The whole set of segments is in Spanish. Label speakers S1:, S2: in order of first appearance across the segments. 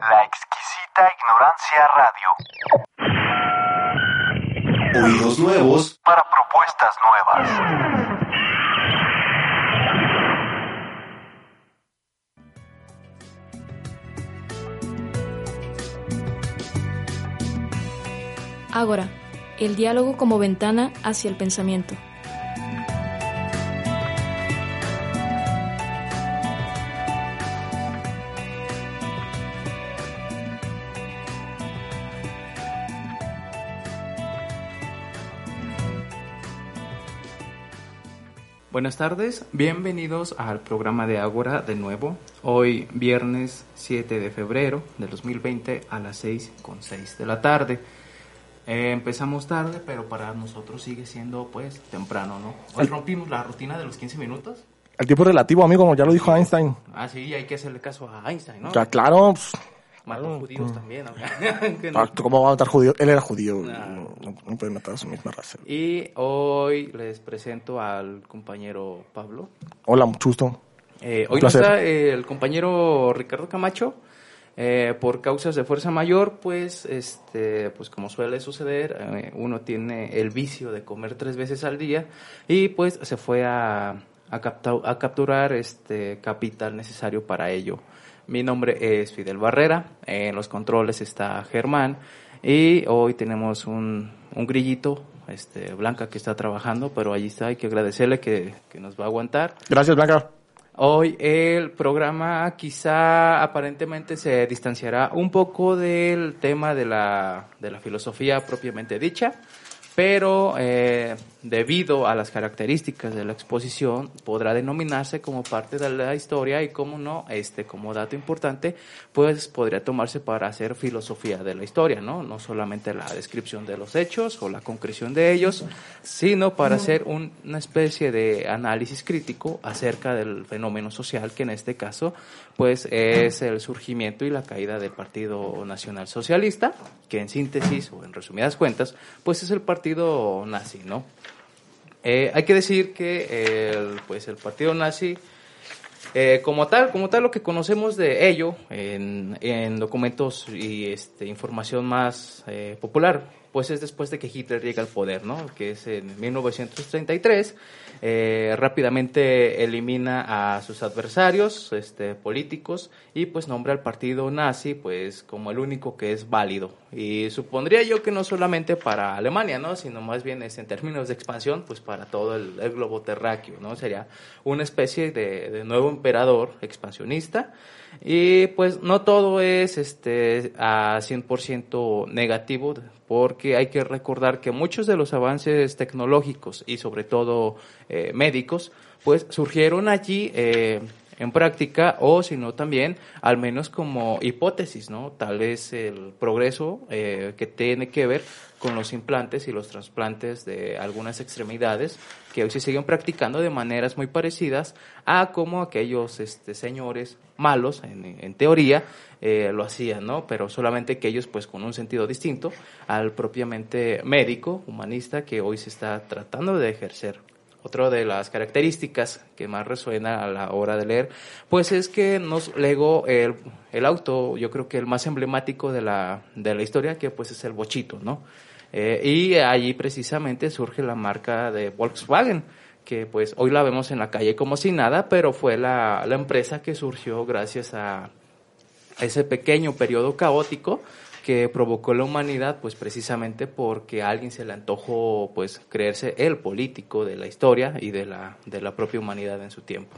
S1: La exquisita ignorancia radio.
S2: Oídos nuevos
S1: Para propuestas nuevas.
S3: Ágora, el diálogo como ventana hacia el pensamiento.
S4: Buenas tardes, bienvenidos al programa de Ágora de nuevo. Hoy viernes 7 de febrero del 2020 a las 6 con 6 de la tarde. Eh, empezamos tarde, pero para nosotros sigue siendo pues temprano, ¿no? Hoy rompimos la rutina de los 15 minutos.
S5: El tiempo relativo, amigo, como ya lo dijo Einstein.
S4: Ah, sí, hay que hacerle caso a Einstein, ¿no?
S5: Ya, claro. pues,
S4: Mató judíos también, ¿no?
S5: Ah, ¿Cómo va a matar judío? Él era judío.
S4: Ah.
S5: No, no- no puede matar a su misma raza.
S4: Y hoy les presento al compañero Pablo.
S5: Hola, mucho gusto.
S4: Eh, hoy no está eh, el compañero Ricardo Camacho. eh, por causas de fuerza mayor, pues, este, pues como suele suceder, eh, uno tiene el vicio de comer tres veces al día y pues se fue a, a, capta- a capturar este capital necesario para ello. Mi nombre es Fidel Barrera, en los controles está Germán y hoy tenemos un, un grillito, este, Blanca que está trabajando, pero allí está, hay que agradecerle que, que nos va a aguantar.
S5: Gracias, Blanca.
S4: Hoy el programa quizá aparentemente se distanciará un poco del tema de la, de la filosofía propiamente dicha, pero eh, debido a las características de la exposición podrá denominarse como parte de la historia y como no, este como dato importante, pues podría tomarse para hacer filosofía de la historia, ¿no? No solamente la descripción de los hechos o la concreción de ellos, sino para hacer un- una especie de análisis crítico acerca del fenómeno social que en este caso pues es el surgimiento y la caída del Partido Nacional Socialista, que en síntesis o en resumidas cuentas, pues es el partido nazi, ¿no? Eh, hay que decir que el, pues el partido nazi eh, como tal, como tal lo que conocemos de ello en, en documentos y este, información más eh, popular, pues es después de que Hitler llega al poder, ¿no? Que es en 1933, eh, rápidamente elimina a sus adversarios este, políticos y pues nombra al partido nazi pues como el único que es válido. Y supondría yo que no solamente para Alemania, ¿no? Sino más bien es en términos de expansión, pues para todo el, globo terráqueo, ¿no? Sería una especie de, de nuevo emperador expansionista. Y pues no todo es este a 100% negativo, porque hay que recordar que muchos de los avances tecnológicos y sobre todo eh, médicos, pues surgieron allí eh, en práctica o si no también al menos como hipótesis, ¿no? Tal vez el progreso eh, que tiene que ver con los implantes y los trasplantes de algunas extremidades que hoy se siguen practicando de maneras muy parecidas a como aquellos este, señores malos, en, teoría, eh, lo hacían, ¿no? Pero solamente que ellos, pues, con un sentido distinto al propiamente médico, humanista, que hoy se está tratando de ejercer. Otra de las características que más resuena a la hora de leer, pues es que nos legó el, el auto, yo creo que el más emblemático de la, de la historia, que pues es el bochito, ¿no? Eh, y allí precisamente surge la marca de Volkswagen, que pues hoy la vemos en la calle como si nada, pero fue la, la empresa que surgió gracias a ese pequeño periodo caótico que provocó la humanidad, pues precisamente porque a alguien se le antojó pues creerse el político de la historia y de la, de la propia humanidad en su tiempo.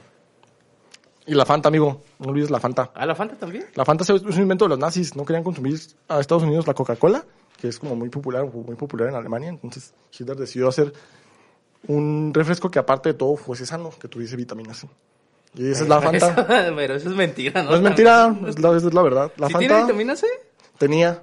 S5: Y la Fanta, amigo. No olvides la Fanta.
S4: ¿Ah, la Fanta también?
S5: La Fanta es un invento de los nazis. No querían consumir a Estados Unidos la Coca-Cola, que es como muy popular, muy popular en Alemania. Entonces Hitler decidió hacer un refresco que aparte de todo fuese sano, que tuviese vitamina C. Y esa es la Fanta.
S4: Eso- pero eso es mentira, ¿no?
S5: No es mentira, es la, es la verdad. La
S4: ¿Sí tiene
S5: Fanta
S4: vitamina C?
S5: tenía.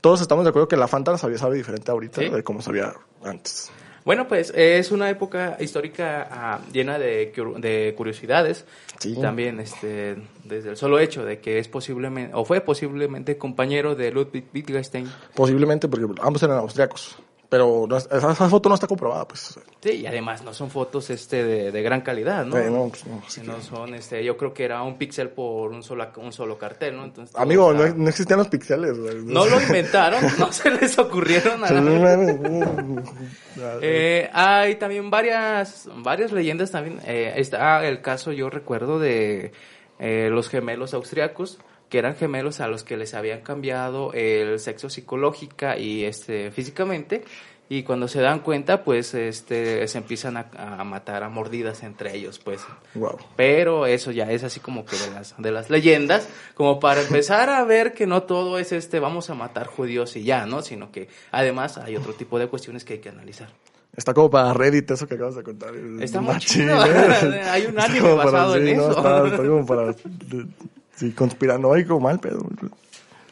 S5: Todos estamos de acuerdo que la Fanta sabía, sabe diferente ahorita
S4: Sí.
S5: de cómo sabía antes.
S4: Bueno, pues es una época histórica ah, llena de, cur- de curiosidades.
S5: Sí.
S4: También este, desde el solo hecho de que es posiblemente, o fue posiblemente compañero de Ludwig Wittgenstein.
S5: Posiblemente porque ambos eran austriacos. Pero no es- esa, esa foto no está comprobada, pues.
S4: Sí, y además no son fotos este de, de gran calidad, ¿no?
S5: Eh, no, pues, no,
S4: no son, este, yo creo que era un píxel por un solo, un solo cartel, ¿no? Entonces,
S5: Amigo,
S4: está-
S5: no, no existían los pixeles. güey.
S4: no lo inventaron, no se les ocurrieron a Eh, hay también varias, varias leyendas también. Eh, está el caso, yo recuerdo, de eh, los gemelos austriacos, que eran gemelos a los que les habían cambiado el sexo psicológica y este físicamente. Y cuando se dan cuenta, pues este se empiezan a, a matar a mordidas entre ellos, pues.
S5: Wow.
S4: Pero eso ya es así como que de las, de las leyendas, como para empezar a ver que no todo es este, vamos a matar judíos y ya, ¿no? Sino que además hay otro tipo de cuestiones que hay que analizar.
S5: Está como para Reddit eso que acabas de contar.
S4: Está muy chido.
S5: ¿eh?
S4: Hay un anime basado en
S5: no,
S4: eso.
S5: Está, está como para... Sí, conspiranoico, mal pedo.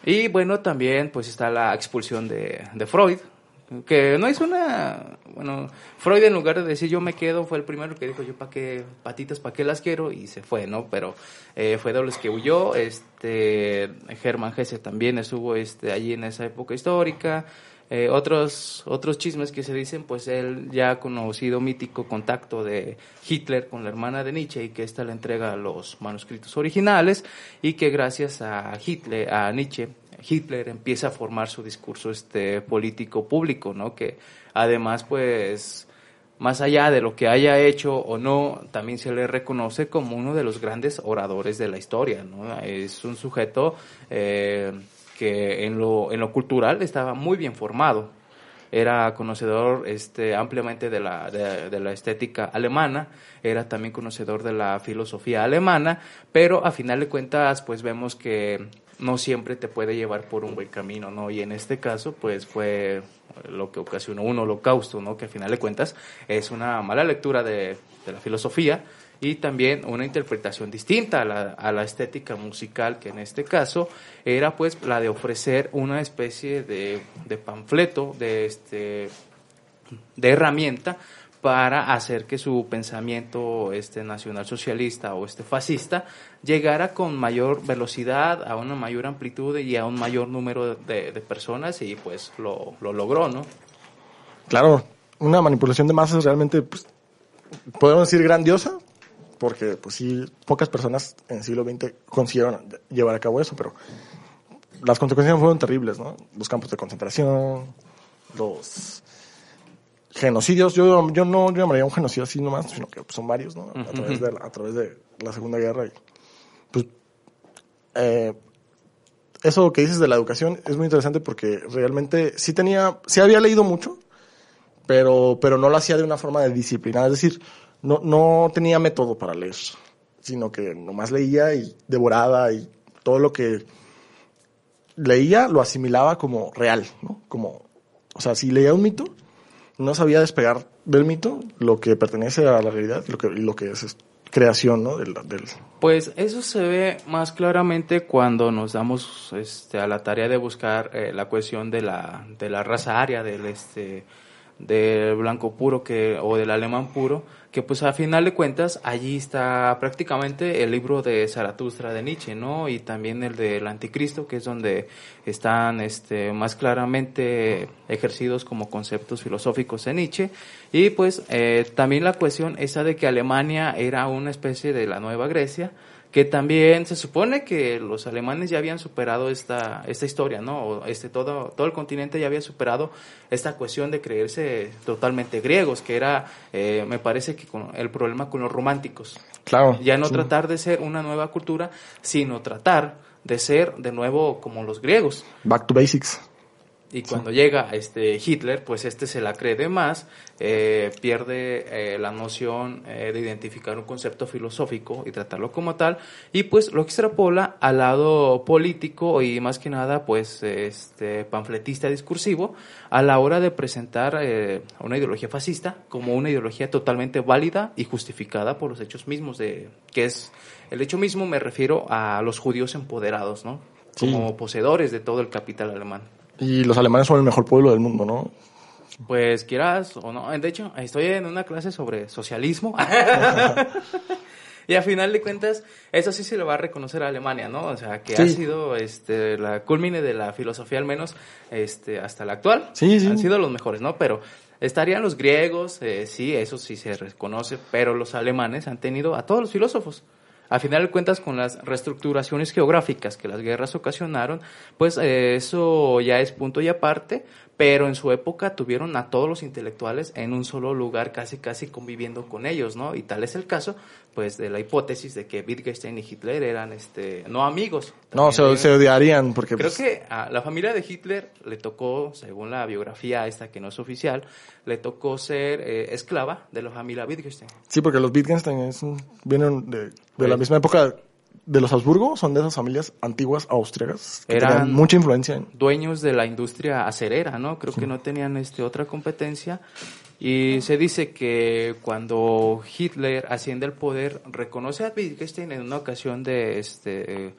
S4: Y bueno, también pues está la expulsión de, de Freud, que no es una... Bueno, Freud en lugar de decir yo me quedo, fue el primero que dijo yo para qué patitas, para qué las quiero y se fue, ¿no? Pero eh, fue de que huyó, este, Germán Hesse también estuvo este, allí en esa época histórica. Eh, otros, otros chismes que se dicen, pues él ya ha conocido mítico contacto de Hitler con la hermana de Nietzsche y que ésta le entrega los manuscritos originales y que gracias a Hitler, a Nietzsche, Hitler empieza a formar su discurso este político público, ¿no? Que además, pues, más allá de lo que haya hecho o no, también se le reconoce como uno de los grandes oradores de la historia, ¿no? Es un sujeto eh, que en lo, en lo cultural estaba muy bien formado. Era conocedor este, ampliamente de la, de, de la estética alemana, era también conocedor de la filosofía alemana, pero a final de cuentas, pues vemos que no siempre te puede llevar por un buen camino, ¿no? Y en este caso, pues fue lo que ocasionó un holocausto, ¿no? Que a final de cuentas es una mala lectura de, de la filosofía y también una interpretación distinta a la, a la estética musical, que en este caso era pues la de ofrecer una especie de, de panfleto, de este de herramienta para hacer que su pensamiento este nacional socialista o este fascista llegara con mayor velocidad, a una mayor amplitud y a un mayor número de, de personas y pues lo, lo logró, ¿no?
S5: Claro, una manipulación de masas realmente, pues, podemos decir grandiosa, porque pues sí, pocas personas en el siglo XX consiguieron llevar a cabo eso, pero las consecuencias fueron terribles, ¿no? Los campos de concentración, los genocidios, yo, yo no yo llamaría un genocidio así nomás, sino que pues, son varios, ¿no? A, través de, la- a través de la Segunda Guerra. Y, pues, eh, eso que dices de la educación es muy interesante porque realmente sí tenía, sí había leído mucho, pero, pero no lo hacía de una forma de disciplina, es decir, no, no tenía método para leer, sino que nomás leía y devoraba y todo lo que leía lo asimilaba como real, ¿no? Como, o sea, si leía un mito, no sabía despegar del mito lo que pertenece a la realidad lo que, lo que es, es creación, ¿no? Del, del,
S4: Pues eso se ve más claramente cuando nos damos este, a la tarea de buscar eh, la cuestión de la, de la raza aria, del este del blanco puro que o del alemán puro, que pues a final de cuentas allí está prácticamente el libro de Zaratustra de Nietzsche, ¿no? Y también el del Anticristo, que es donde están este más claramente ejercidos como conceptos filosóficos de Nietzsche y pues eh, también la cuestión esa de que Alemania era una especie de la Nueva Grecia, que también se supone que los alemanes ya habían superado esta, esta historia, ¿no? Este, todo, todo el continente ya había superado esta cuestión de creerse totalmente griegos, que era, eh, me parece que con el problema con los románticos.
S5: claro.
S4: Ya no
S5: sí.
S4: tratar de ser una nueva cultura, sino tratar de ser de nuevo como los griegos.
S5: Back to basics.
S4: Y cuando llega este Hitler, pues este se la cree de más, eh, pierde eh, la noción eh, de identificar un concepto filosófico y tratarlo como tal, y pues lo extrapola al lado político y más que nada, pues este panfletista discursivo a la hora de presentar eh, una ideología fascista como una ideología totalmente válida y justificada por los hechos mismos de que es el hecho mismo me refiero a los judíos empoderados, ¿no?
S5: Sí.
S4: Como poseedores de todo el capital alemán.
S5: Y los alemanes son el mejor pueblo del mundo, ¿no?
S4: Pues quieras o no. De hecho, estoy en una clase sobre socialismo. y a final de cuentas, eso sí se le va a reconocer a Alemania, ¿no? O sea, que ha sido este, la culmine de la filosofía, al menos este, hasta la actual.
S5: Sí, sí.
S4: Han sido los mejores, ¿no? Pero estarían los griegos, eh, sí, eso sí se reconoce, pero los alemanes han tenido a todos los filósofos. A final de cuentas, con las reestructuraciones geográficas que las guerras ocasionaron, pues eh, eso ya es punto y aparte, pero en su época tuvieron a todos los intelectuales en un solo lugar, casi casi conviviendo con ellos, ¿no? Y tal es el caso, pues, de la hipótesis de que Wittgenstein y Hitler eran, este, no amigos.
S5: No, se, odiarían porque...
S4: Creo
S5: pues,
S4: que a la familia de Hitler le tocó, según la biografía esta que no es oficial, le tocó ser eh, esclava de la familia Wittgenstein.
S5: Sí, porque los Wittgenstein es un- vienen de, de la
S4: Pues-
S5: misma época de los Habsburgo, son de esas familias antiguas austriacas que
S4: Eran-
S5: tenían mucha influencia en...
S4: Dueños de la industria acerera, ¿no? Creo que no tenían este otra competencia y se dice que cuando Hitler asciende al poder reconoce a Wittgenstein en una ocasión de este eh,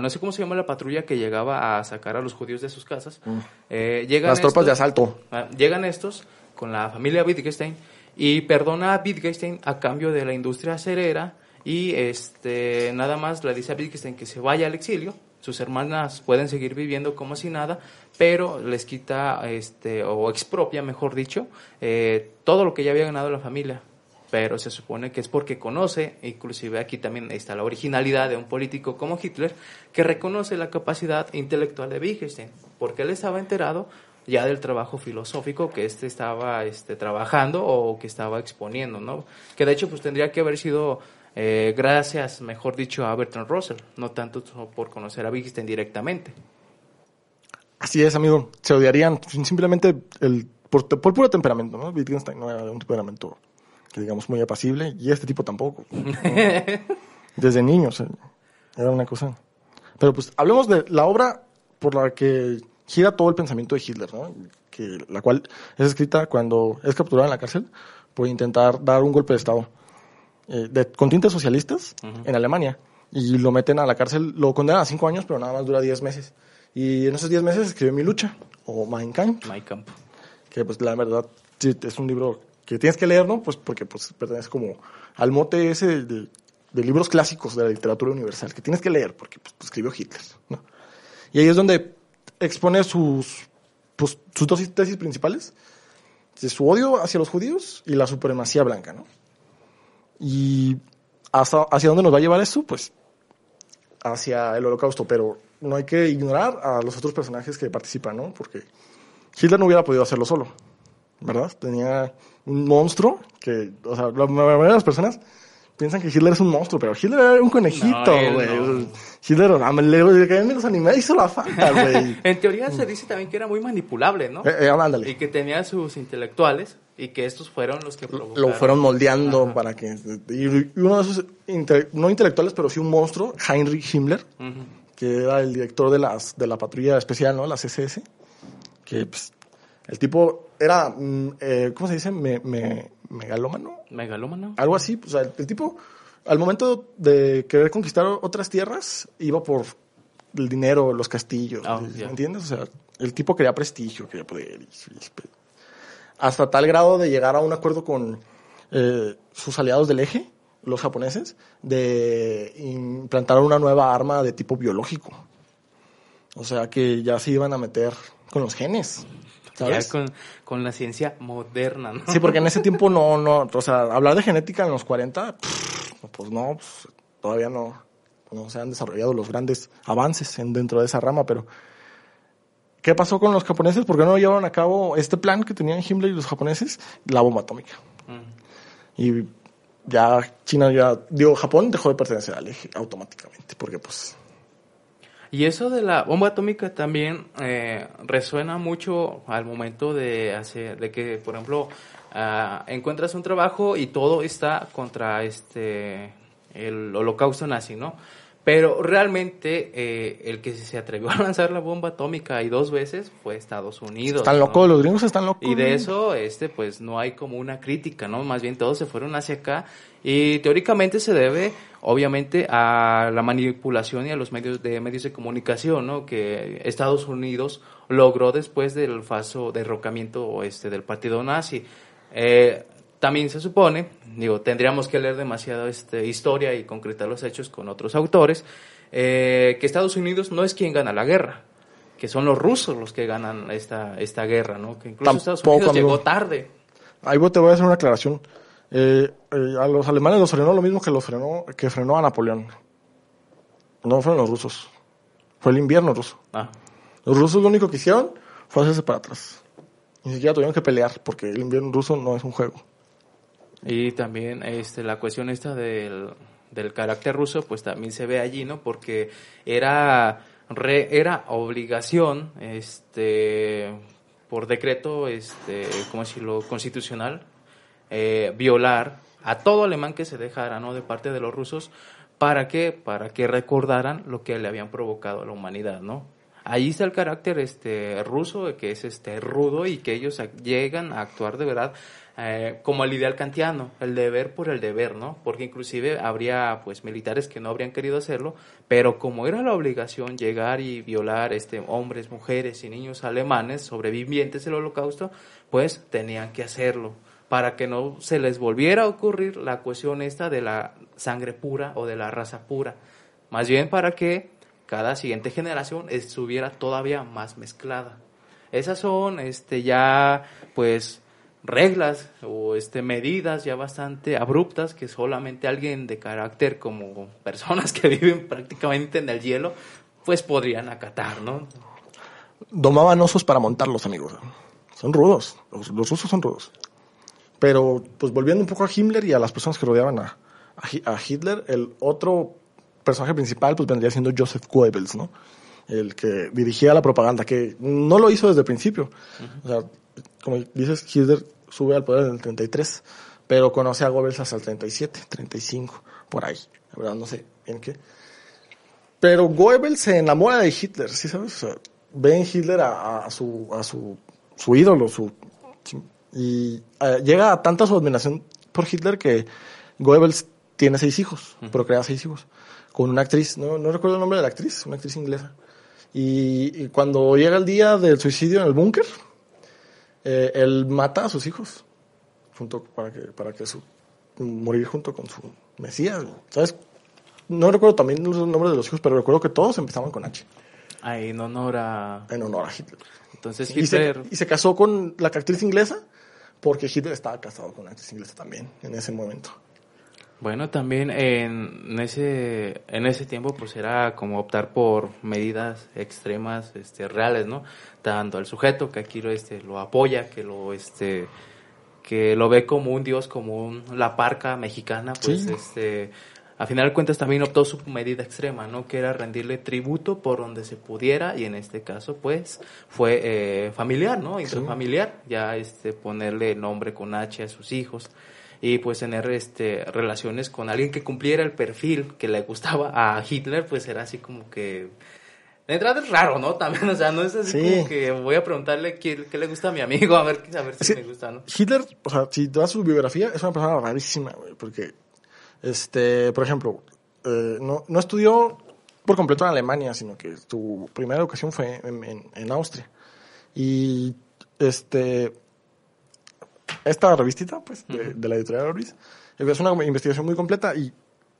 S4: no sé cómo se llama la patrulla que llegaba a sacar a los judíos de sus casas. Eh, llegan
S5: Las tropas de asalto.
S4: Ah, llegan estos con la familia Wittgenstein y perdona a Wittgenstein a cambio de la industria acerera y este nada más le dice a Wittgenstein que se vaya al exilio. Sus hermanas pueden seguir viviendo como si nada, pero les quita este o expropia, mejor dicho, eh, todo lo que ya había ganado la familia. Pero se supone que es porque conoce, inclusive aquí también está la originalidad de un político como Hitler, que reconoce la capacidad intelectual de Wittgenstein, porque él estaba enterado ya del trabajo filosófico que este estaba este, trabajando o que estaba exponiendo, ¿no? Que de hecho pues tendría que haber sido eh, gracias, mejor dicho, a Bertrand Russell, no tanto por conocer a Wittgenstein directamente.
S5: Así es, amigo. Se odiarían simplemente el, por, por puro temperamento, ¿no? Wittgenstein no era un temperamento que digamos muy apacible y este tipo tampoco. ¿no? Desde niños era una cosa. Pero pues hablemos de la obra por la que gira todo el pensamiento de Hitler, ¿no? Que, la cual es escrita cuando es capturado en la cárcel por intentar dar un golpe de Estado eh, de, con tintes socialistas en Alemania. Y lo meten a la cárcel, lo condenan a cinco años, pero nada más dura diez meses. Y en esos diez meses escribió Mi Lucha, o Mein Kampf,
S4: Mein Kampf.
S5: que pues la verdad sí, es un libro que tienes que leer, ¿no? Pues porque pues pertenece como al mote ese de, de libros clásicos de la literatura universal, que tienes que leer porque pues, escribió Hitler, ¿no? Y ahí es donde expone sus, pues, sus dos tesis principales, su odio hacia los judíos y la supremacía blanca, ¿no? Y hasta, hacia dónde nos va a llevar eso, pues hacia el holocausto, pero no hay que ignorar a los otros personajes que participan, ¿no? Porque Hitler no hubiera podido hacerlo solo, ¿verdad? Tenía un monstruo que, o sea, la mayoría de las personas piensan que Hitler es un monstruo, pero Hitler era un conejito,
S4: No,
S5: güey.
S4: no.
S5: Hitler, ah, me le, caían los animales, hizo la falta, güey.
S4: En teoría se dice también que era muy manipulable, ¿no?
S5: Eh, eh, ándale.
S4: Y que tenía sus intelectuales y que estos fueron los que provocaron.
S5: lo fueron moldeando
S4: Ajá.
S5: para que y uno de esos inte- no intelectuales pero sí un monstruo Heinrich Himmler que era el director de las de la patrulla especial no las SS que pues, el tipo era mm, eh, cómo se dice me, me- megalómano.
S4: Megalómano.
S5: algo así o sea el, el tipo al momento de querer conquistar otras tierras iba por el dinero los castillos
S4: Ah,
S5: ¿me entiendes o sea el tipo quería prestigio quería poder y- y- hasta tal grado de llegar a un acuerdo con eh, sus aliados del eje, los japoneses, de implantar una nueva arma de tipo biológico. O sea que ya se iban a meter con los genes. ¿Sabes?
S4: Ya con, con la ciencia moderna, ¿no?
S5: Sí, porque en ese tiempo no, no, o sea, hablar de genética en los 40, pff, pues no, pues, todavía no, no se han desarrollado los grandes avances en, dentro de esa rama, pero ¿qué pasó con los japoneses? ¿Por qué no llevaron a cabo este plan que tenían Himmler y los japoneses? La bomba atómica.
S4: Mm.
S5: Y ya China ya, digo, Japón dejó de pertenecer al eje automáticamente, porque pues,
S4: Y eso de la bomba atómica también eh, resuena mucho al momento de hacer, de que, por ejemplo, ah, encuentras un trabajo y todo está contra este el holocausto nazi, ¿no? Pero realmente eh, el que se atrevió a lanzar la bomba atómica y dos veces fue Estados Unidos.
S5: Están
S4: ¿no?
S5: locos, los gringos están locos.
S4: Y de eso, este, pues no hay como una crítica, ¿no? Más bien todos se fueron hacia acá y teóricamente se debe, obviamente, a la manipulación y a los medios de medios de comunicación, ¿no? Que Estados Unidos logró después del falso derrocamiento, este, del partido nazi. Eh, también se supone, digo, tendríamos que leer demasiado este, historia y concretar los hechos con otros autores, eh, que Estados Unidos no es quien gana la guerra, que son los rusos los que ganan esta, esta guerra, ¿no? Que incluso Estados Unidos
S5: amigo.
S4: llegó tarde.
S5: Ahí te voy a hacer una aclaración. Eh, eh, a los alemanes los frenó lo mismo que los frenó, que frenó a Napoleón. No fueron los rusos. Fue el invierno ruso.
S4: Ah,
S5: Los rusos lo único que hicieron fue hacerse para atrás. Ni siquiera tuvieron que pelear porque el invierno ruso no es un juego.
S4: Y también este, la cuestión esta del, del carácter ruso, pues también se ve allí, ¿no? Porque era, re- era obligación, este, por decreto, este, ¿cómo decirlo?, constitucional, eh, violar a todo alemán que se dejara, ¿no?, de parte de los rusos, ¿para qué? Para que recordaran lo que le habían provocado a la humanidad, ¿no? Ahí está el carácter este ruso, que es este rudo y que ellos llegan a actuar de verdad eh, como el ideal kantiano, el deber por el deber, ¿no? Porque inclusive habría pues militares que no habrían querido hacerlo, pero como era la obligación llegar y violar este hombres, mujeres y niños alemanes sobrevivientes del holocausto, pues tenían que hacerlo para que no se les volviera a ocurrir la cuestión esta de la sangre pura o de la raza pura. Más bien para que cada siguiente generación estuviera todavía más mezclada. Esas son este ya pues reglas o este medidas ya bastante abruptas que solamente alguien de carácter como personas que viven prácticamente en el hielo pues podrían acatar, ¿no?
S5: Domaban osos para montarlos, amigos. Son rudos. Los, los rusos son rudos. Pero, pues volviendo un poco a Himmler y a las personas que rodeaban a, a Hitler, el otro personaje principal pues vendría siendo Joseph Goebbels, ¿no? El que dirigía la propaganda, que no lo hizo desde el principio. O sea, como dices, Hitler sube al poder en el 33, pero conoce a Goebbels hasta el 37, 35, por ahí. La verdad no sé bien qué. Pero Goebbels se enamora de Hitler, ¿sí sabes? O sea, ve en Hitler a, a su, a su, su ídolo, su, y eh, llega a tanta su admiración por Hitler que Goebbels tiene seis hijos, procrea seis hijos, con una actriz, no, no recuerdo el nombre de la actriz, una actriz inglesa. Y, y cuando llega el día del suicidio en el búnker, eh, él mata a sus hijos, junto, para que, para que su, morir junto con su Mesías, ¿sabes? No recuerdo también los nombres de los hijos, pero recuerdo que todos empezaban con H,
S4: Ahí en honor a...
S5: en honor a Hitler.
S4: Entonces
S5: Y se,
S4: Hitler...
S5: y se casó con la actriz inglesa, porque Hitler estaba casado con una actriz inglesa también en ese momento.
S4: Bueno, también en ese, en ese tiempo pues era como optar por medidas extremas, este, reales, ¿no? Tanto al sujeto que aquí lo, este, lo apoya, que lo, este, que lo ve como un dios, como un, la parca mexicana, pues,
S5: Sí.
S4: este, a final de cuentas también optó su medida extrema, ¿no? Que era rendirle tributo por donde se pudiera y en este caso, pues, fue eh, familiar, ¿no? Intrafamiliar, ya, este, ponerle nombre con H a sus hijos y pues tener este relaciones con alguien que cumpliera el perfil que le gustaba a Hitler pues era así como que de entrada es raro no también o sea no es así
S5: Sí.
S4: como que voy a preguntarle qué, qué le gusta a mi amigo a ver a ver si
S5: Sí.
S4: me gusta no
S5: Hitler, o sea, si te das su biografía, es una persona rarísima, güey, porque, este, por ejemplo, eh, no, no estudió por completo en Alemania, sino que su primera educación fue en, en- en Austria. Y, este, esta revistita, pues, de, de la editorial Orbis, es una investigación muy completa y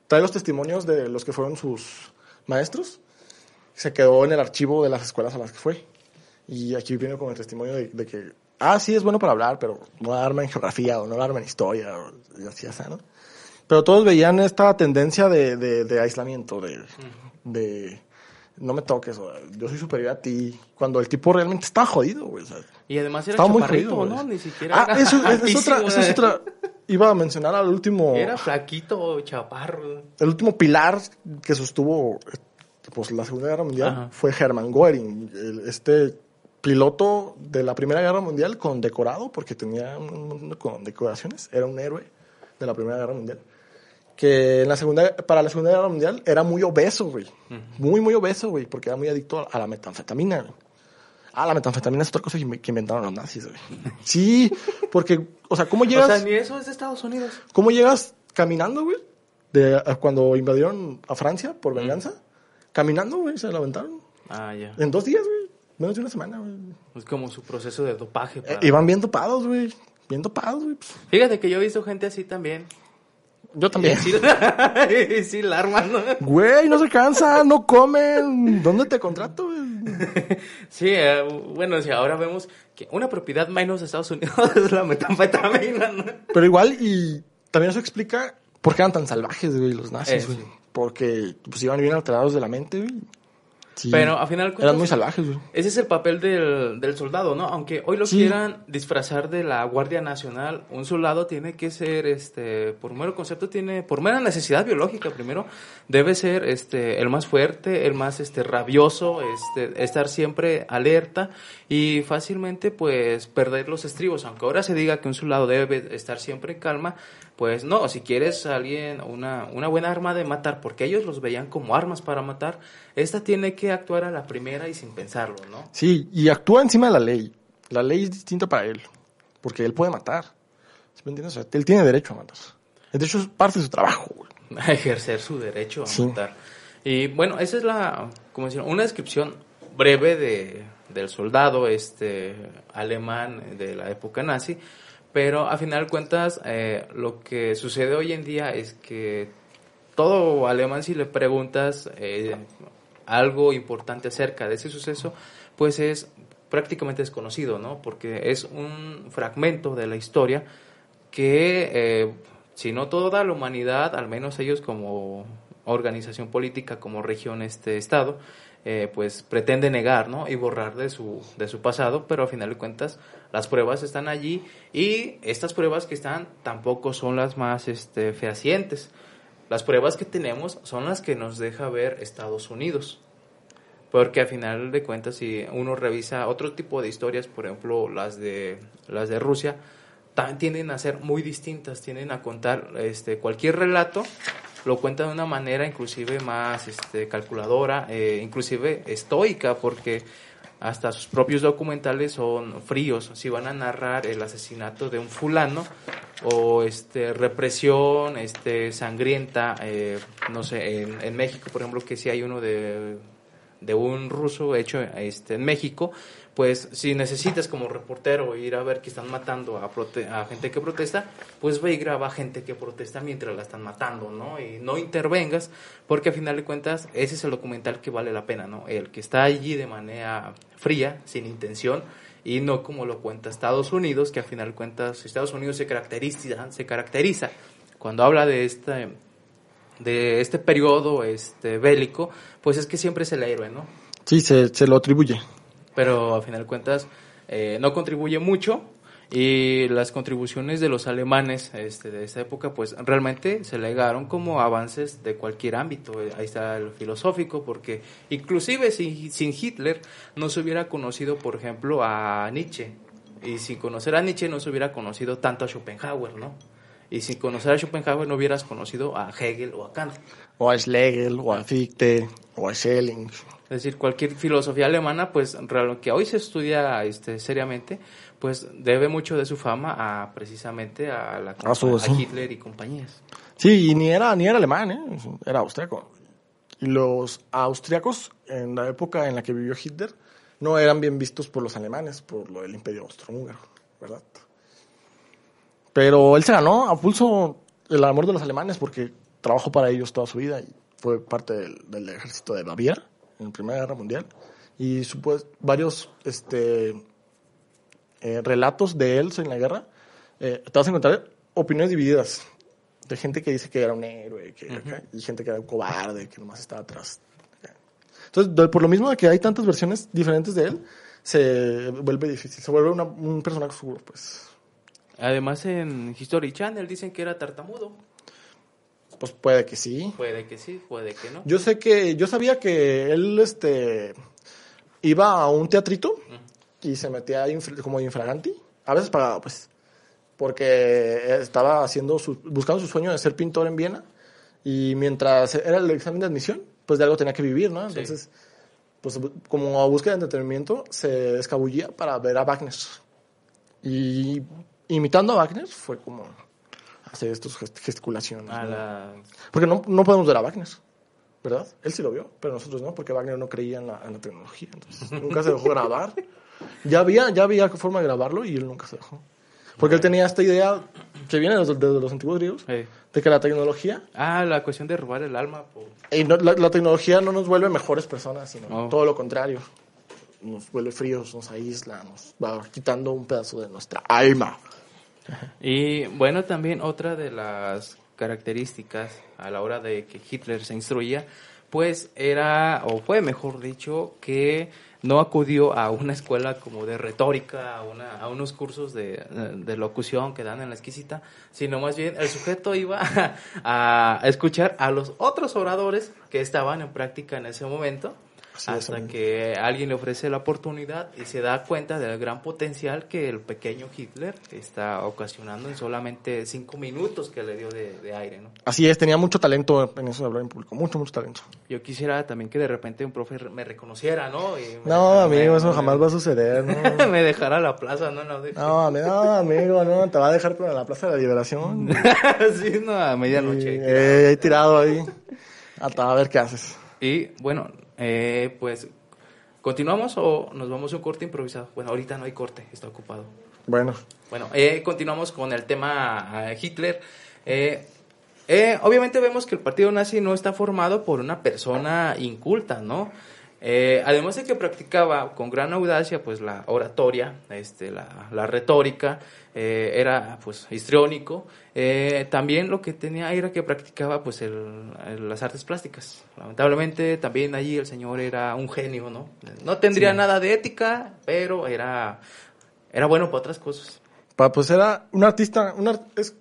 S5: trae los testimonios de los que fueron sus maestros. Se quedó en el archivo de las escuelas a las que fue. Y aquí viene con el testimonio de, de que, ah, sí, es bueno para hablar, pero no la arma en geografía o no la arma en historia, o, y así, así, ¿no? Pero todos veían esta tendencia de, de, de aislamiento, de, de no me toques, o, yo soy superior a ti, cuando el tipo realmente estaba jodido, güey. o sea,
S4: y además era
S5: estaba muy jodido,
S4: no ni siquiera
S5: Ah,
S4: era
S5: eso, es, otra, esa es
S4: güey.
S5: otra. Iba a mencionar al último,
S4: era flaquito chaparro
S5: el último pilar que sostuvo pues la Segunda Guerra Mundial
S4: Ajá.
S5: fue Hermann Göring, el- este piloto de la Primera Guerra Mundial condecorado, porque tenía un montón de condecoraciones, era un héroe de la Primera Guerra Mundial. Que en la segunda, para la Segunda Guerra Mundial era muy obeso, güey. Muy, muy obeso, güey, porque era muy adicto a la metanfetamina, güey. Ah, la metanfetamina es otra cosa que inve- que inventaron los nazis, güey. Sí, porque, o sea, ¿cómo
S4: O
S5: llegas?
S4: sea, ni eso es de Estados Unidos.
S5: ¿Cómo llegas caminando, güey? De, cuando invadieron a Francia por venganza. Caminando, güey, se la aventaron.
S4: Ah, ya.
S5: En dos días, güey. Menos de una semana, güey.
S4: Es como su proceso de dopaje.
S5: Eh,
S4: para-
S5: iban bien topados, güey. Bien topados, güey.
S4: Fíjate que yo he visto gente así también.
S5: Yo también.
S4: Sí, sí, la arman, ¿no?
S5: Güey, no se cansan, no comen. ¿Dónde te contrato?
S4: Sí, eh, bueno, si ahora vemos que una propiedad menos de Estados Unidos es la metanfetamina, ¿no?
S5: Pero igual, y también eso explica por qué eran tan salvajes, güey, los
S4: Eh,
S5: nazis,
S4: sí.
S5: güey. Porque, pues, iban bien alterados de la mente, güey. Sí.
S4: Pero a final
S5: Eran muy salvajes, güey.
S4: Ese es el papel del, del soldado, ¿no? Aunque hoy lo
S5: Sí.
S4: quieran disfrazar de la Guardia Nacional, un soldado tiene que ser, este, por mero concepto, tiene, por mera necesidad biológica primero, debe ser, este, el más fuerte, el más, este, rabioso, este, estar siempre alerta y fácilmente, pues, perder los estribos. Aunque ahora se diga que un soldado debe estar siempre en calma, pues no, si quieres alguien, una, una buena arma de matar, porque ellos los veían como armas para matar, esta tiene que actuar a la primera y sin pensarlo, ¿no?
S5: Sí, y actúa encima de la ley. La ley es distinta para él. Porque él puede matar. ¿Sí me entiendes? O sea, él tiene derecho a matar. De hecho, es parte de su trabajo, güey.
S4: a ejercer su derecho a
S5: Sí.
S4: matar. Y bueno, esa es la, como decir, una descripción breve de, del soldado este alemán de la época nazi, pero a final de cuentas eh, lo que sucede hoy en día es que todo alemán si le preguntas eh, algo importante acerca de ese suceso, pues es prácticamente desconocido, ¿no? Porque es un fragmento de la historia que, eh, si no toda la humanidad, al menos ellos como organización política, como región, este Estado, eh, pues pretende negar, ¿no? Y borrar de su, de su pasado, pero a final de cuentas las pruebas están allí y estas pruebas que están tampoco son las más este, fehacientes. Las pruebas que tenemos son las que nos deja ver Estados Unidos. Porque al final de cuentas, si uno revisa otro tipo de historias, por ejemplo, las de, las de Rusia, tienden a ser muy distintas, tienden a contar este, cualquier relato, lo cuenta de una manera inclusive más este, calculadora, eh, inclusive estoica, porque hasta sus propios documentales son fríos, si van a narrar el asesinato de un fulano o este represión este sangrienta eh, no sé en, en México por ejemplo que si hay uno de de un ruso hecho este, en México, pues si necesitas como reportero ir a ver que están matando a, prote- a gente que protesta, pues ve y graba gente que protesta mientras la están matando, ¿no? Y no intervengas, porque a final de cuentas ese es el documental que vale la pena, ¿no? El que está allí de manera fría, sin intención, y no como lo cuenta Estados Unidos, que a final de cuentas Estados Unidos se caracteriza, se caracteriza cuando habla de este de este periodo este bélico, pues es que siempre es el héroe, ¿no?
S5: Sí, se, se lo atribuye.
S4: Pero a final de cuentas eh, no contribuye mucho y las contribuciones de los alemanes este, de esta época pues realmente se legaron como avances de cualquier ámbito. Eh, Ahí está el filosófico porque inclusive sin, sin Hitler no se hubiera conocido por ejemplo a Nietzsche y sin conocer a Nietzsche no se hubiera conocido tanto a Schopenhauer, ¿no? Y sin conocer a Schopenhauer no hubieras conocido a Hegel o a Kant.
S5: O a Schlegel, o a Fichte, o a Schelling.
S4: Es decir, cualquier filosofía alemana, pues que hoy se estudia este, seriamente, pues debe mucho de su fama a precisamente a, la,
S5: A su-
S4: a. Hitler y compañías.
S5: Sí, y ni era, ni era alemán, ¿eh? Era austriaco. Y los austriacos, en la época en la que vivió Hitler, no eran bien vistos por los alemanes, por lo del imperio austrohúngaro, ¿verdad? Pero él se ganó a pulso el amor de los alemanes porque trabajó para ellos toda su vida y fue parte del, del ejército de Baviera en Primera Guerra Mundial. Y supo varios este, eh, relatos de él en la guerra, eh, te vas a encontrar opiniones divididas de gente que dice que era un héroe que, acá, y gente que era un cobarde, que nomás estaba atrás. Entonces, por lo mismo de que hay tantas versiones diferentes de él, se vuelve difícil, se vuelve una- un personaje oscuro, pues.
S4: Además en History Channel dicen que era tartamudo.
S5: Pues puede que sí.
S4: Puede que sí, puede que no.
S5: Yo sé que, yo sabía que él, este, iba a un teatrito y se metía infra- como infraganti. A veces pagaba, pues, porque estaba haciendo su, buscando su sueño de ser pintor en Viena y mientras era el examen de admisión, pues de algo tenía que vivir, ¿no? Entonces, pues como a búsqueda de entretenimiento, se escabullía para ver a Wagner. Y imitando a Wagner fue como hacer gest- gesticulaciones.
S4: A
S5: ¿no?
S4: la-
S5: Porque no, no podemos ver a Wagner, ¿verdad? Él sí lo vio, pero nosotros no, porque Wagner no creía en la, en la tecnología. Entonces, nunca se dejó grabar. Ya había, ya había forma de grabarlo y él nunca se dejó. Porque él tenía esta idea que viene de los, antiguos griegos,
S4: Eh.
S5: de que la tecnología,
S4: Ah, la cuestión de robar el alma.
S5: y no- la, la tecnología no nos vuelve mejores personas, sino
S4: No.
S5: todo lo contrario. Nos vuelve fríos, nos aísla, nos va quitando un pedazo de nuestra alma.
S4: Y bueno, también otra de las características a la hora de que Hitler se instruía, pues era, o fue mejor dicho, que no acudió a una escuela como de retórica, a, una, unos cursos de, locución que dan en la exquisita, sino más bien el sujeto iba a escuchar a los otros oradores que estaban en práctica en ese momento,
S5: Así
S4: hasta que alguien le ofrece la oportunidad y se da cuenta del gran potencial que el pequeño Hitler está ocasionando en solamente cinco minutos que le dio de, de aire, ¿no?
S5: Así es, tenía mucho talento en eso de hablar en público, mucho, mucho talento.
S4: Yo quisiera también que de repente un profe me reconociera, ¿no? Y me
S5: No, amigo, eso jamás va a suceder, ¿no?
S4: me dejara la plaza, ¿no? No,
S5: No, no, amigo, no, te va a dejar en la Plaza de la Liberación.
S4: sí, no, a medianoche.
S5: Eh, ahí tirado ahí. Hasta a ver qué haces.
S4: Y bueno, eh, pues, ¿continuamos o nos vamos a un corte improvisado? Bueno, ahorita no hay corte, está ocupado.
S5: Bueno,
S4: Bueno, eh, continuamos con el tema Hitler. Eh, eh, obviamente vemos que el partido nazi no está formado por una persona inculta, ¿no? Eh, además de que practicaba con gran audacia pues la oratoria, este, la, la retórica, eh, era pues histriónico, eh, también lo que tenía era que practicaba pues el- el- las artes plásticas. Lamentablemente también allí el señor era un genio, ¿no? No tendría nada de ética, pero era, era bueno para otras cosas.
S5: pa- pues era un artista, un ar- es,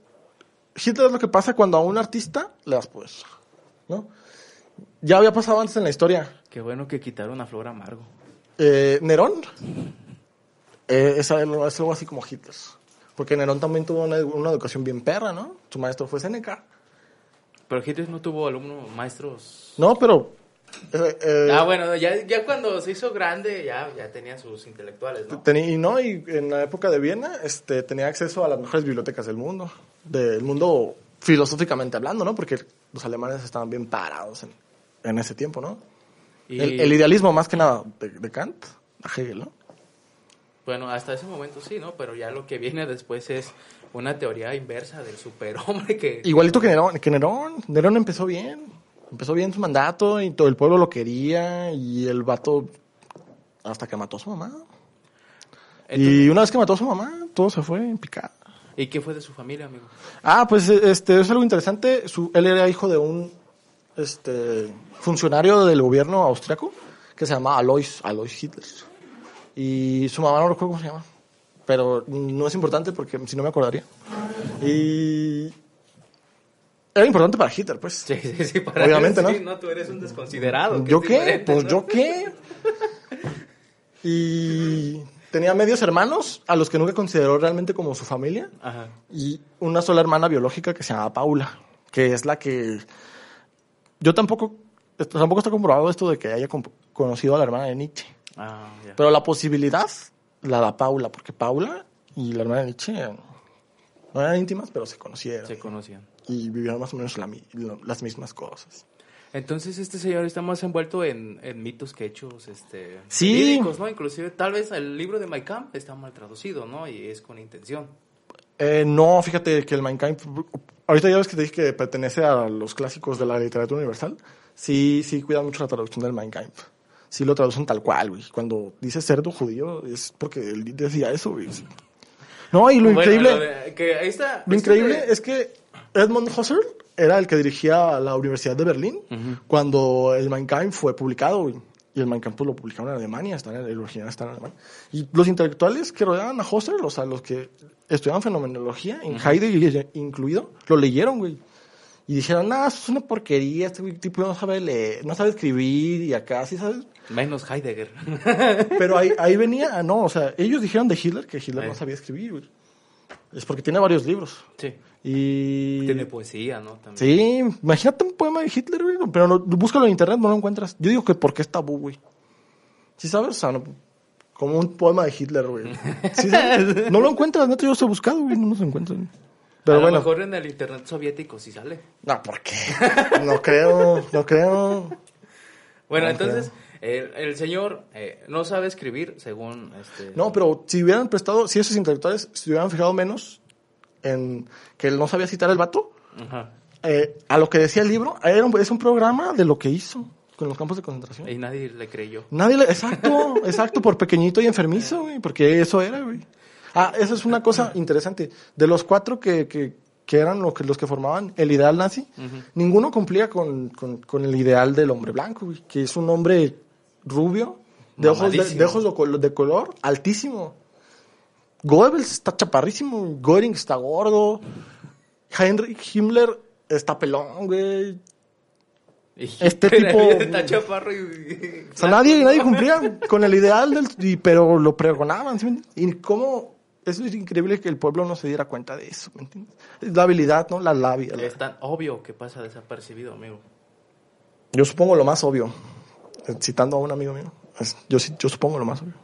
S5: Hitler es lo que pasa cuando a un artista le das poder, ¿no? Ya había pasado antes en la historia.
S4: Qué bueno que quitaron a Flor Amargo.
S5: Eh, Nerón eh, es, algo, es algo así como Hitler. Porque Nerón también tuvo una, una educación bien perra, ¿no? Su maestro fue Seneca.
S4: Pero Hitler no tuvo alumnos, maestros.
S5: No, pero... eh, eh,
S4: Ah, bueno, ya, ya cuando se hizo grande, ya, ya tenía sus intelectuales, ¿no?
S5: Tenía, y no, y en la época de Viena este, tenía acceso a las mejores bibliotecas del mundo, del mundo filosóficamente hablando, ¿no? Porque los alemanes estaban bien parados en, en ese tiempo, ¿no?
S4: Y,
S5: El, el idealismo más que nada de, de Kant, a Hegel, ¿no?
S4: bueno, hasta ese momento sí, ¿no? Pero ya lo que viene después es una teoría inversa del superhombre que...
S5: Igualito que Nerón, que Nerón, Nerón empezó bien, empezó bien su mandato y todo el pueblo lo quería y el vato hasta que mató a su mamá.
S4: Entonces-
S5: y una vez que mató a su mamá, todo se fue en picada.
S4: ¿Y qué fue de su familia, amigo?
S5: Ah, pues este es algo interesante. Su, él era hijo de un este funcionario del gobierno austriaco que se llama Alois, Alois Hitler. Y su mamá no recuerdo cómo se llama. Pero no es importante porque si no me acordaría. Y era importante para Hitler, pues.
S4: Sí, sí, sí, para
S5: Obviamente,
S4: sí,
S5: ¿no?
S4: tú eres un desconsiderado.
S5: ¿Yo qué? Pues
S4: ¿no?
S5: yo qué. Y tenía medios hermanos a los que nunca consideró realmente como su familia.
S4: Ajá.
S5: y una sola hermana biológica que se llama Paula, que es la que yo tampoco tampoco está comprobado esto de que haya conocido a la hermana de Nietzsche,
S4: Ah,
S5: pero la posibilidad la da Paula, porque Paula y la hermana de Nietzsche no eran íntimas, pero se conocieron
S4: Se conocían.
S5: y vivieron más o menos la las mismas cosas.
S4: Entonces este señor está más envuelto en, en mitos que hechos este,
S5: Sí.
S4: ¿no? Inclusive tal vez el libro de My Camp está mal traducido, ¿no? Y es con intención.
S5: Eh, no, fíjate que el Mein Kampf, ahorita ya ves que te dije que pertenece a los clásicos de la literatura universal. Sí, sí, cuidan mucho la traducción del Mein Kampf. Sí lo traducen tal cual, güey. Cuando dice cerdo judío es porque él decía eso, güey. No, y lo
S4: Bueno,
S5: increíble,
S4: lo de- que ahí está,
S5: lo
S4: esto
S5: increíble
S4: de-
S5: es que Edmund Husserl era el que dirigía la Universidad de Berlín cuando el Mein Kampf fue publicado, güey. Y el Mein Kampf pues, lo publicaron en Alemania, está en el, original está en Alemania. Y los intelectuales que rodeaban a Husserl, o sea, los que estudiaban fenomenología, en Heidegger incluido, lo leyeron, güey. Y dijeron, no, eso es una porquería, este güey tipo no sabe leer, no sabe escribir y acá, ¿sí sabes?
S4: Menos Heidegger.
S5: Pero ahí, ahí venía, no, o sea, ellos dijeron de Hitler que Hitler
S4: Eh.
S5: no sabía escribir, güey. Es porque tiene varios libros.
S4: sí.
S5: Y...
S4: Tiene poesía, ¿no? También.
S5: Sí, imagínate un poema de Hitler, güey, pero no- búscalo en internet, no lo encuentras. Yo digo que porque es tabú, güey. ¿Sí sabes? O sea, no- como un poema de Hitler, güey. ¿Sí sabes? No lo encuentras, neta, yo los he buscado, güey, no los encuentro. güey. Pero
S4: a
S5: bueno,
S4: lo mejor en el internet soviético sí sale.
S5: no, ¿por qué? No creo, no creo.
S4: Bueno,
S5: No,
S4: entonces, el, el señor eh, no sabe escribir, según este.
S5: No, pero si hubieran prestado, si esos intelectuales se hubieran fijado menos en que él no sabía citar el vato,
S4: Ajá.
S5: eh, a lo que decía el libro, era un- es un programa de lo que hizo con los campos de concentración.
S4: Y nadie le creyó.
S5: Nadie le, exacto, exacto, por pequeñito y enfermizo, güey, porque eso era, güey. Ah, esa es una cosa interesante. De los cuatro que, que, que eran los que, los que formaban el ideal nazi, ninguno cumplía con, con, con el ideal del hombre blanco, güey, que es un hombre rubio, de ojos de, ojos de color altísimo. Goebbels está chaparrísimo, Göring está gordo, Heinrich Himmler está pelón, güey. Este tipo-
S4: Está chaparro y.
S5: O sea, nadie, nadie cumplía con el ideal, del, y- pero lo pregonaban. ¿sí me entiendes? Y cómo, eso es increíble que el pueblo no se diera cuenta de eso, ¿me entiendes? Es la habilidad, ¿no? La labia. la-
S4: Es tan obvio que pasa desapercibido, amigo.
S5: Yo supongo lo más obvio, citando a un amigo mío, yo, sí- yo supongo lo más obvio.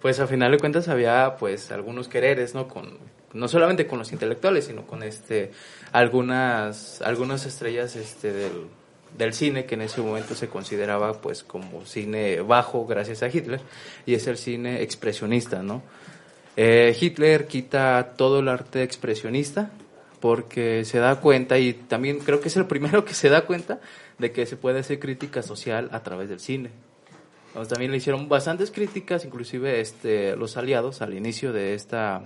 S4: Pues a final de cuentas había pues algunos quereres, ¿no? Con, no solamente con los intelectuales, sino con este algunas, algunas estrellas este, del, del cine que en ese momento se consideraba pues como cine bajo gracias a Hitler y es el cine expresionista, ¿no? Eh, Hitler quita todo el arte expresionista porque se da cuenta y también creo que es el primero que se da cuenta de que se puede hacer crítica social a través del cine. Entonces, también le hicieron bastantes críticas, inclusive este, los aliados al inicio de esta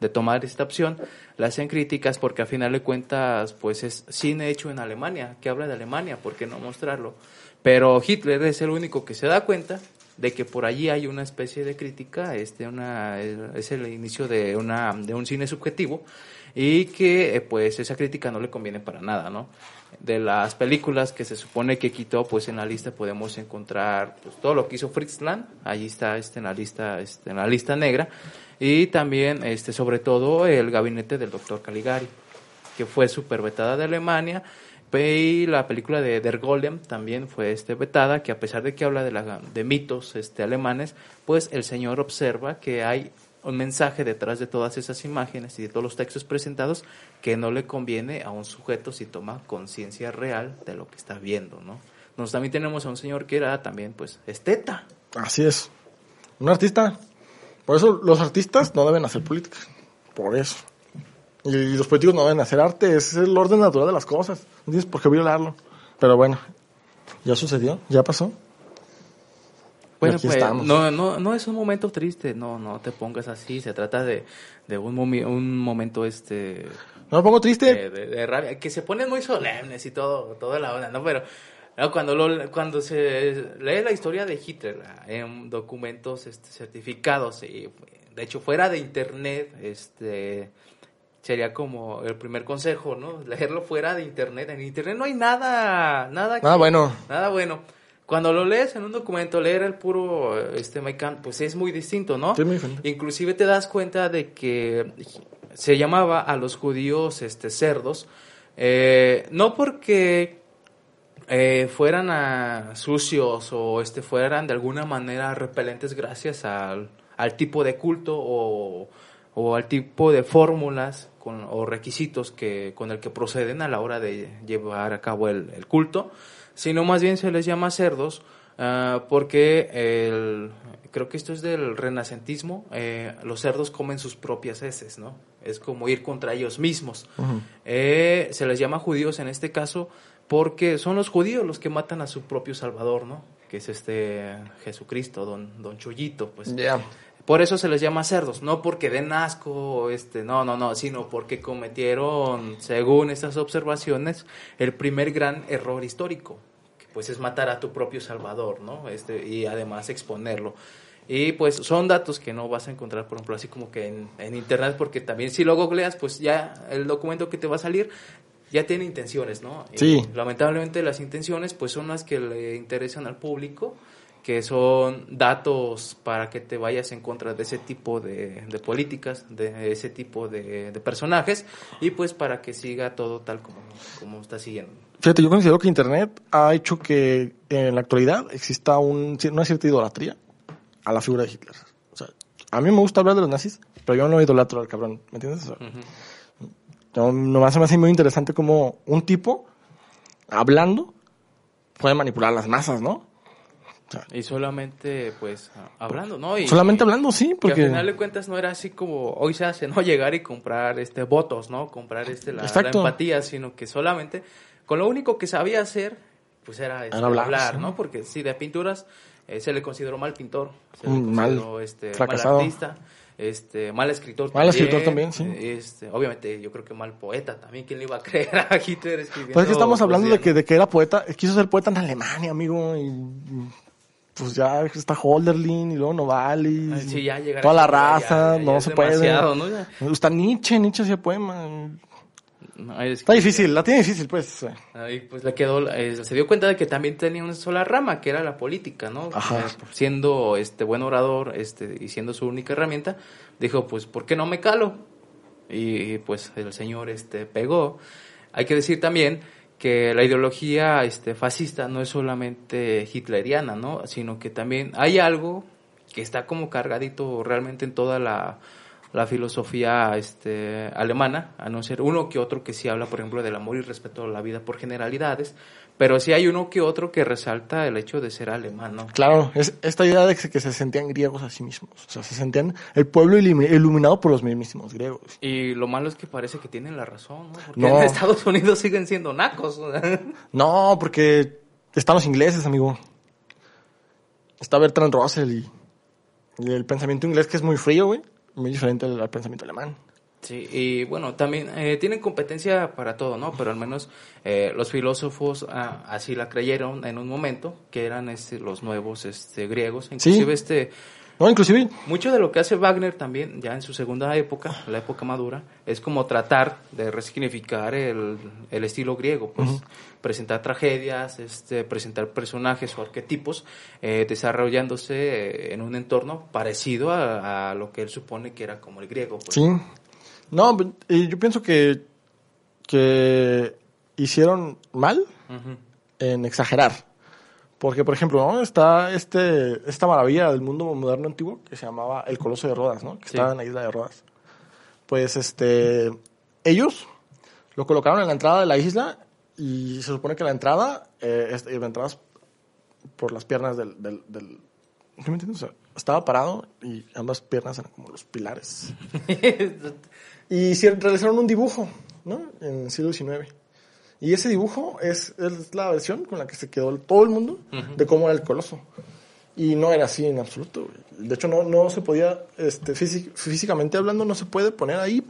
S4: de tomar esta opción, le hacen críticas porque a final de cuentas pues es cine hecho en Alemania, que habla de Alemania, ¿por qué no mostrarlo? Pero Hitler es el único que se da cuenta de que por allí hay una especie de crítica, este, una, es el inicio de, una, de un cine subjetivo y que eh, pues esa crítica no le conviene para nada, ¿no? De las películas que se supone que quitó, pues en la lista podemos encontrar pues, todo lo que hizo Fritz Lang, allí está este, en la lista, este, en la lista negra, y también este, sobre todo el gabinete del doctor Caligari, que fue super vetada de Alemania, y la película de Der Golem también fue este vetada, que a pesar de que habla de, la, de mitos este, alemanes, pues el señor observa que hay un mensaje detrás de todas esas imágenes y de todos los textos presentados que no le conviene a un sujeto si toma conciencia real de lo que está viendo, ¿no? Nos también tenemos a un señor que era también, pues, esteta.
S5: Así es. Un artista. Por eso los artistas no deben hacer política. Por eso. Y los políticos no deben hacer arte. Es el orden natural de las cosas. No tienes por qué violarlo. Pero bueno, ya sucedió, ya pasó.
S4: Bueno,
S5: Aquí
S4: pues
S5: estamos.
S4: no, no, no es un momento triste, no, no te pongas así, se trata de, de un, momi- un momento este
S5: No me pongo triste.
S4: de, de- de rabia, que se ponen muy solemnes y todo, toda la onda, ¿no? Pero no, cuando, lo, cuando se lee la historia de Hitler ah, en documentos este, certificados, y de hecho fuera de internet, este sería como el primer consejo, ¿no? Leerlo fuera de internet. En internet no hay nada, nada,
S5: Nada bueno.
S4: Nada bueno. Cuando lo lees en un documento, leer el puro este Kampf, pues es muy distinto, ¿no?
S5: Sí, muy.
S4: Inclusive te das cuenta de que se llamaba a los judíos este cerdos, eh, no porque eh, fueran a sucios o este fueran de alguna manera repelentes gracias al, al tipo de culto o, o al tipo de fórmulas con, o requisitos que con el que proceden a la hora de llevar a cabo el, el culto, sino más bien se les llama cerdos ah, porque el, creo que esto es del renacentismo, eh, los cerdos comen sus propias heces, ¿no? Es como ir contra ellos mismos. Eh, se les llama judíos en este caso porque son los judíos los que matan a su propio Salvador, ¿no? Que es este Jesucristo, don, don Chullito, pues. Por eso se les llama cerdos, no porque den asco, este, no, no, no, sino porque cometieron, según estas observaciones, el primer gran error histórico, que pues es matar a tu propio Salvador, ¿no? Este, y además exponerlo. Y pues son datos que no vas a encontrar, por ejemplo, así como que en, en internet, porque también si lo googleas, pues ya el documento que te va a salir ya tiene intenciones, ¿no? Y
S5: Sí.
S4: lamentablemente las intenciones pues son las que le interesan al público, que son datos para que te vayas en contra de ese tipo de, de políticas, de ese tipo de, de personajes, y pues para que siga todo tal como, como está siguiendo.
S5: Fíjate, yo considero que Internet ha hecho que en la actualidad exista un, una cierta idolatría a la figura de Hitler. O sea, a mí me gusta hablar de los nazis, pero yo no idolatro al cabrón, ¿me entiendes? O sea, no, nomás se me hace muy interesante como un tipo, hablando, puede manipular las masas, ¿no?
S4: Y solamente, pues, hablando, ¿no? Y,
S5: Solamente hablando, sí,
S4: Que
S5: porque...
S4: al final de cuentas no era así como hoy se hace, ¿no? Llegar y comprar este votos, ¿no? Comprar este la, empatía, sino que solamente con lo único que sabía hacer, pues era, este,
S5: hablar,
S4: hablar,
S5: sí.
S4: ¿no? Porque sí, de pinturas eh, se le consideró mal pintor, se le
S5: Mm, mal,
S4: consideró este,
S5: fracasado.
S4: mal artista, este, mal escritor
S5: Mal escritor también, sí.
S4: Este, obviamente yo creo que mal poeta también, ¿quién le iba a creer a Hitler escribiendo?
S5: Pues es que estamos hablando de que, de que era poeta, quiso ser poeta en Alemania, amigo, y pues ya está Holderlin y luego Novalis,
S4: Ay, sí, ya
S5: toda la raza,
S4: ya- ya
S5: no se puede.
S4: ¿no?
S5: Está Nietzsche, Nietzsche hacía poemas.
S4: no, es
S5: Está
S4: que-
S5: difícil, la tiene difícil, pues.
S4: Ahí pues le quedó, eh, se dio cuenta de que también tenía una sola rama, que era la política, ¿no?
S5: Ajá.
S4: Eh, siendo este buen orador, este, y siendo su única herramienta, dijo, pues, ¿por qué no me calo? Y, pues el señor este pegó. Hay que decir también que la ideología este fascista no es solamente hitleriana, ¿no? Sino que también hay algo que está como cargadito realmente en toda la, la filosofía este, alemana, a no ser uno que otro que sí habla, por ejemplo, del amor y respeto a la vida por generalidades, pero sí hay uno que otro que resalta el hecho de ser alemán, ¿no?
S5: Claro, es esta idea de que, se sentían griegos a sí mismos. O sea, se sentían el pueblo ilumi- iluminado por los mismísimos griegos.
S4: Y lo malo es que parece que tienen la razón, ¿no? Porque
S5: No.
S4: en Estados Unidos siguen siendo nacos.
S5: No, porque están los ingleses, amigo. Está Bertrand Russell y, y el pensamiento inglés que es muy frío, güey. Muy diferente al, al pensamiento alemán.
S4: Sí, y bueno, también eh, tienen competencia para todo, ¿no? Pero al menos eh, los filósofos ah, así la creyeron en un momento, que eran este, los nuevos este, griegos. Inclusive este,
S5: No, inclusive,
S4: mucho de lo que hace Wagner también, ya en su segunda época, la época madura, es como tratar de resignificar el, el estilo griego, pues presentar tragedias, este, presentar personajes o arquetipos, eh, desarrollándose eh, en un entorno parecido a, a lo que él supone que era como el griego. Pues.
S5: sí. No, y yo pienso que, que hicieron mal en exagerar. Porque, por ejemplo, ¿no? está este, esta maravilla del mundo moderno antiguo que se llamaba el Coloso de Rodas, ¿no? que
S4: Sí.
S5: estaba en la isla de Rodas. Pues este, ellos lo colocaron en la entrada de la isla y se supone que la entrada, eh, es- la entrada es por las piernas del... del, del- ¿sí me entiendes? O sea, estaba parado y ambas piernas eran como los pilares. Y hicieron- realizaron un dibujo, ¿no? En el siglo XIX. Y ese dibujo es, es la versión con la que se quedó todo el mundo de cómo era el coloso. Y no era así en absoluto. De hecho, no, no se podía, este, físi- físicamente hablando, no se puede poner ahí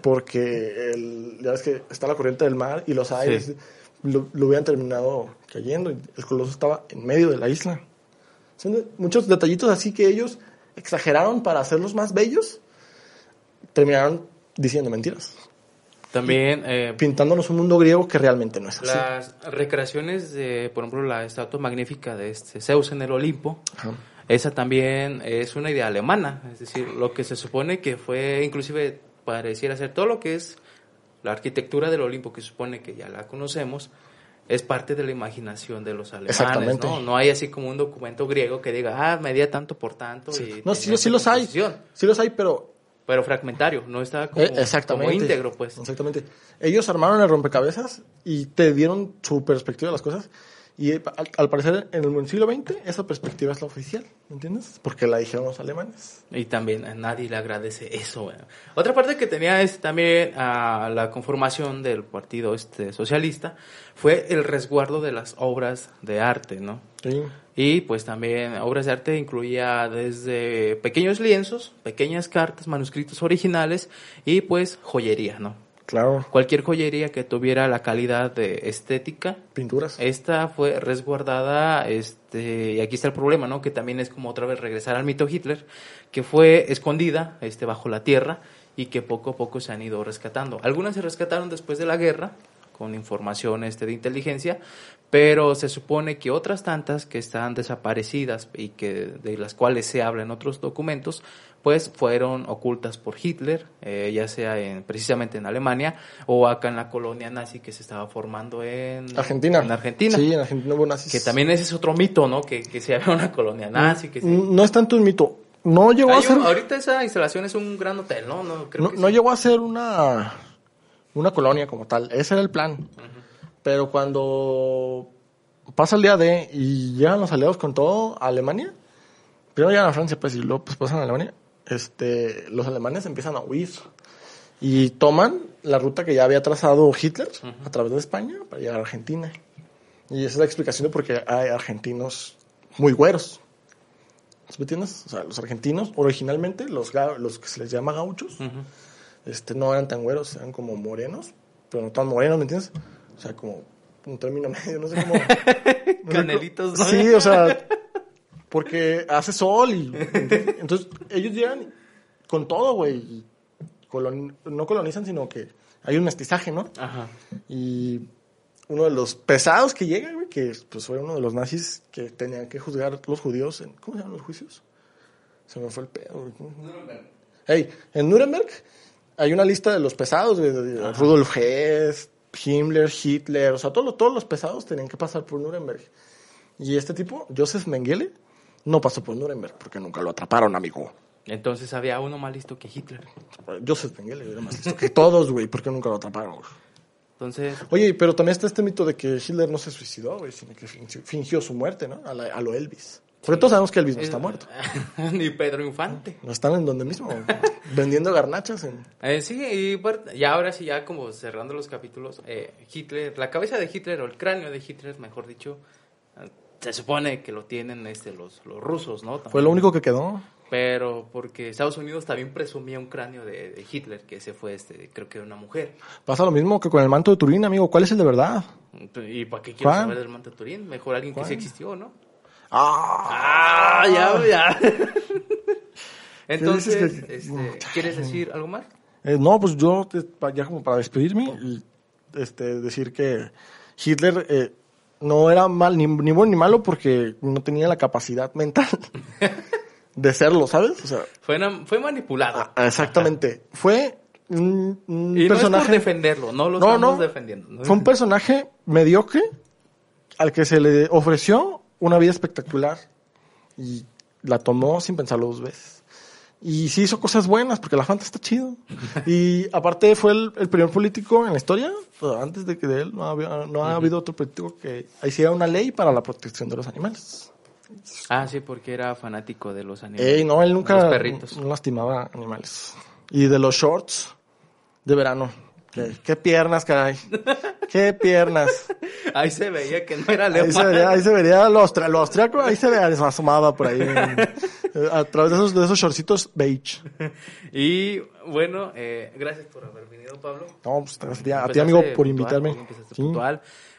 S5: porque el, ya ves que está la corriente del mar y los aires
S4: Sí.
S5: lo, lo hubieran terminado cayendo. El coloso estaba en medio de la isla. Son de- muchos detallitos así que ellos exageraron para hacerlos más bellos. Terminaron diciendo mentiras.
S4: También eh,
S5: Pintándonos un mundo griego que realmente no es así.
S4: las recreaciones de, por ejemplo, la estatua magnífica de este Zeus en el Olimpo,
S5: Ajá.
S4: esa también es una idea alemana, es decir, lo que se supone que fue, inclusive pareciera ser todo lo que es la arquitectura del Olimpo, que supone que ya la conocemos, es parte de la imaginación de los alemanes,
S5: Exactamente.
S4: ¿no? No hay así como un documento griego que diga, ah, medía tanto por tanto. y
S5: No, sí, sí los hay. Sí los hay, pero
S4: Pero fragmentario, no está como,
S5: Eh, exactamente.
S4: como íntegro, pues.
S5: Exactamente. Ellos armaron el rompecabezas y te dieron su perspectiva de las cosas. Y eh, al, al parecer, en el siglo XX, esa perspectiva es la oficial, ¿me entiendes? Porque la dijeron los alemanes.
S4: Y también a nadie le agradece eso. Otra parte que tenía es también a la conformación del partido este socialista fue el resguardo de las obras de arte, ¿no?
S5: Sí.
S4: Y pues también obras de arte incluía desde pequeños lienzos, pequeñas cartas, manuscritos originales y pues joyería, ¿no?
S5: Claro.
S4: Cualquier joyería que tuviera la calidad de estética
S5: Pinturas.
S4: esta fue resguardada, este, y aquí está el problema, ¿no? Que también es como otra vez regresar al mito Hitler, que fue escondida, este, bajo la tierra y que poco a poco se han ido rescatando. Algunas se rescataron después de la guerra, con información este, de inteligencia, pero se supone que otras tantas que están desaparecidas y que de las cuales se habla en otros documentos, pues fueron ocultas por Hitler, eh, ya sea en, precisamente en Alemania o acá en la colonia nazi que se estaba formando en
S5: Argentina.
S4: En Argentina.
S5: Sí, en Argentina hubo nazis.
S4: Que también ese es otro mito, ¿no? Que, que se había una colonia nazi. Que se-
S5: No es tanto un mito. No llegó a ser...
S4: un- ahorita esa instalación es un gran hotel, ¿no? No, creo
S5: no,
S4: que
S5: no
S4: sí.
S5: llegó a ser una, una colonia como tal. Ese era el plan. Pero cuando pasa el día D y llegan los aliados con todo a Alemania, primero llegan a Francia, pues, y luego pues, pasan a Alemania, este, los alemanes empiezan a huir y toman la ruta que ya había trazado Hitler a través de España para llegar a Argentina. Y esa es la explicación de por qué hay argentinos muy güeros. ¿Sí ¿Me entiendes? O sea, los argentinos, originalmente, los, los que se les llama gauchos, este, no eran tan güeros, eran como morenos, pero no tan morenos, ¿me entiendes? O sea, como un término medio, no sé cómo.
S4: Canelitos, ¿no?
S5: Sí, o sea, porque hace sol y. Entonces, ellos llegan con todo, güey. colon- no colonizan, sino que hay un mestizaje, ¿no?
S4: Ajá.
S5: Y uno de los pesados que llega, güey, que pues fue uno de los nazis que tenían que juzgar a los judíos en, ¿cómo se llaman los juicios? Se me fue el pedo, güey. ¿cómo? Hey, en Nuremberg hay una lista de los pesados, güey, de Rudolf Hess, Himmler, Hitler, o sea, todos los, todos los pesados tenían que pasar por Nuremberg. Y este tipo, Joseph Mengele, no pasó por Nuremberg porque nunca lo atraparon, amigo.
S4: Entonces había uno más listo que Hitler.
S5: Joseph Mengele era más listo que todos, güey, porque nunca lo atraparon. güey.
S4: Entonces,
S5: Oye, pero también está este mito de que Hitler no se suicidó, güey, sino que fingió, su muerte, ¿no? A, la- a lo Elvis. Porque todos sabemos que Elvis no está muerto.
S4: Ni Pedro Infante.
S5: No están en donde mismo, vendiendo garnachas. En...
S4: Eh, sí, y, par- y ahora sí, ya como cerrando los capítulos, eh, Hitler, la cabeza de Hitler o el cráneo de Hitler, mejor dicho, se supone que lo tienen este, los, los rusos, ¿no?
S5: Fue lo único que quedó.
S4: Pero porque Estados Unidos también presumía un cráneo de, de Hitler, que ese fue, este, creo que una mujer.
S5: Pasa lo mismo que con el manto de Turín, amigo. ¿Cuál es el de verdad?
S4: ¿Y para qué quiero saber del manto de Turín? Mejor alguien que sí existió, ¿no?
S5: ¡Ah!
S4: Ah, ya, ya. Entonces, este, ¿quieres decir algo más?
S5: Eh, no, pues yo, ya como para despedirme, este, decir que Hitler eh, no era mal, ni, ni bueno ni malo porque no tenía la capacidad mental de serlo, ¿sabes? O sea,
S4: Fue, fue manipulado.
S5: ah, exactamente. Fue un, un
S4: y no es
S5: personaje...
S4: por defenderlo, no lo
S5: No,
S4: estamos
S5: no.
S4: defendiendo. ¿no?
S5: Fue un personaje mediocre al que se le ofreció una vida espectacular y la tomó sin pensarlo dos veces. Y sí hizo cosas buenas porque la Fanta está chido. Y aparte fue el, el primer político en la historia, antes de que de él no, había- no ha habido otro político que hiciera una ley para la protección de los animales.
S4: Ah, sí, porque era fanático de los animales.
S5: Ey, no, él nunca
S4: Los perritos.
S5: no lastimaba animales. Y de los shorts de verano. ¿Qué, qué piernas, caray. Qué piernas.
S4: Ahí se veía que no era
S5: Ahí se vería, ahí se vería lo, austra- lo austriaco, ahí se veía asomada por ahí. eh, a través de esos, de esos shortcitos beige.
S4: Y bueno, eh, gracias por haber venido, Pablo.
S5: No, pues, gracias a ti, a ti, amigo, por invitarme. Sí.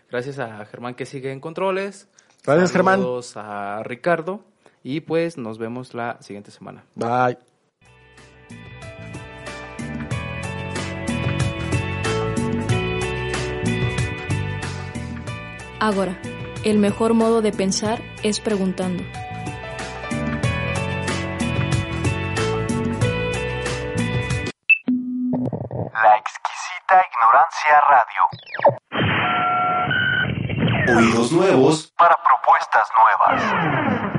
S4: Gracias a Germán que sigue en controles.
S5: Gracias, Germán.
S4: Saludos a Ricardo. Y pues nos vemos la siguiente semana.
S5: Bye.
S3: Ahora, el mejor modo de pensar es preguntando.
S1: La exquisita ignorancia radio.
S6: Oídos nuevos
S1: Para propuestas nuevas.